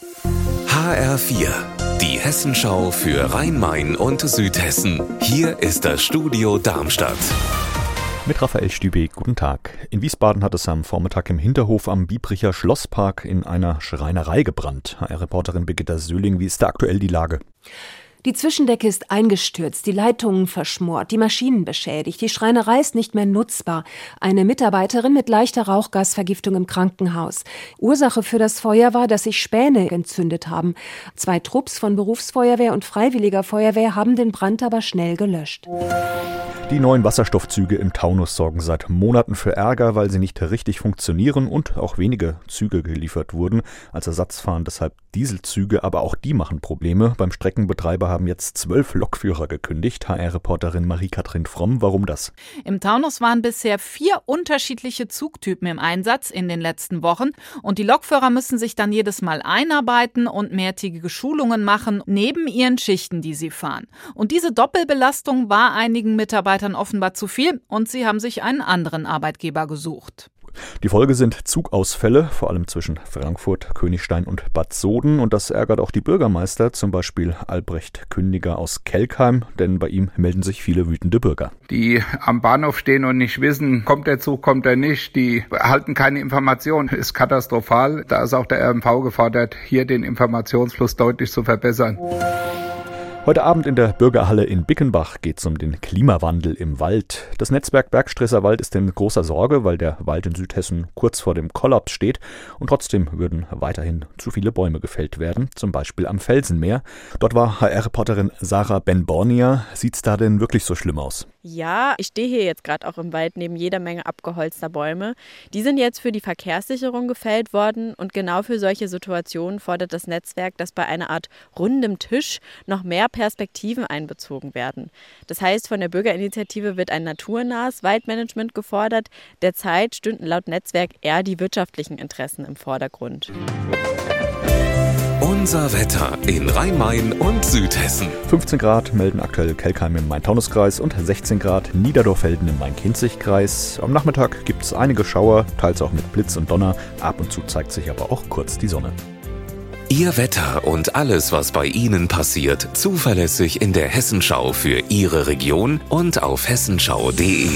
HR4, die Hessenschau für Rhein-Main und Südhessen. Hier ist das Studio Darmstadt. Mit Raphael Stübeck, guten Tag. In Wiesbaden hat es am Vormittag im Hinterhof am Biebricher Schlosspark in einer Schreinerei gebrannt. HR-Reporterin Birgitta Söhling, wie ist da aktuell die Lage? Die Zwischendecke ist eingestürzt, die Leitungen verschmort, die Maschinen beschädigt, die Schreinerei ist nicht mehr nutzbar. Eine Mitarbeiterin mit leichter Rauchgasvergiftung im Krankenhaus. Ursache für das Feuer war, dass sich Späne entzündet haben. Zwei Trupps von Berufsfeuerwehr und Freiwilliger Feuerwehr haben den Brand aber schnell gelöscht. Die neuen Wasserstoffzüge im Taunus sorgen seit Monaten für Ärger, weil sie nicht richtig funktionieren und auch wenige Züge geliefert wurden. Als Ersatz fahren deshalb Dieselzüge, aber auch die machen Probleme. Beim Streckenbetreiber haben jetzt zwölf Lokführer gekündigt. HR-Reporterin Marie-Kathrin Fromm, warum das? Im Taunus waren bisher vier unterschiedliche Zugtypen im Einsatz in den letzten Wochen und die Lokführer müssen sich dann jedes Mal einarbeiten und mehrtägige Schulungen machen, neben ihren Schichten, die sie fahren. Und diese Doppelbelastung war einigen Mitarbeitern Mitarbeitern offenbar zu viel und sie haben sich einen anderen Arbeitgeber gesucht. Die Folge sind Zugausfälle, vor allem zwischen Frankfurt, Königstein und Bad Soden. Und das ärgert auch die Bürgermeister, zum Beispiel Albrecht Kündiger aus Kelkheim, denn bei ihm melden sich viele wütende Bürger. Die am Bahnhof stehen und nicht wissen, kommt der Zug, kommt er nicht, die erhalten keine Informationen, ist katastrophal. Da ist auch der RMV gefordert, hier den Informationsfluss deutlich zu verbessern. Heute Abend in der Bürgerhalle in Bickenbach geht es um den Klimawandel im Wald. Das Netzwerk Bergstresser Wald ist in großer Sorge, weil der Wald in Südhessen kurz vor dem Kollaps steht und trotzdem würden weiterhin zu viele Bäume gefällt werden, zum Beispiel am Felsenmeer. Dort war HR-Reporterin Sarah Ben-Bornia. Sieht's da denn wirklich so schlimm aus? Ja, ich stehe hier jetzt gerade auch im Wald neben jeder Menge abgeholzter Bäume. Die sind jetzt für die Verkehrssicherung gefällt worden und genau für solche Situationen fordert das Netzwerk, dass bei einer Art rundem Tisch noch mehr Perspektiven einbezogen werden. Das heißt, von der Bürgerinitiative wird ein naturnahes Waldmanagement gefordert. Derzeit stünden laut Netzwerk eher die wirtschaftlichen Interessen im Vordergrund. Unser Wetter in Rhein-Main und Südhessen. 15 Grad melden aktuell Kelkheim im Main-Taunus-Kreis und 16 Grad Niederdorfelden im Main-Kinzig-Kreis. Am Nachmittag gibt es einige Schauer, teils auch mit Blitz und Donner. Ab und zu zeigt sich aber auch kurz die Sonne. Ihr Wetter und alles, was bei Ihnen passiert, zuverlässig in der Hessenschau für Ihre Region und auf hessenschau.de.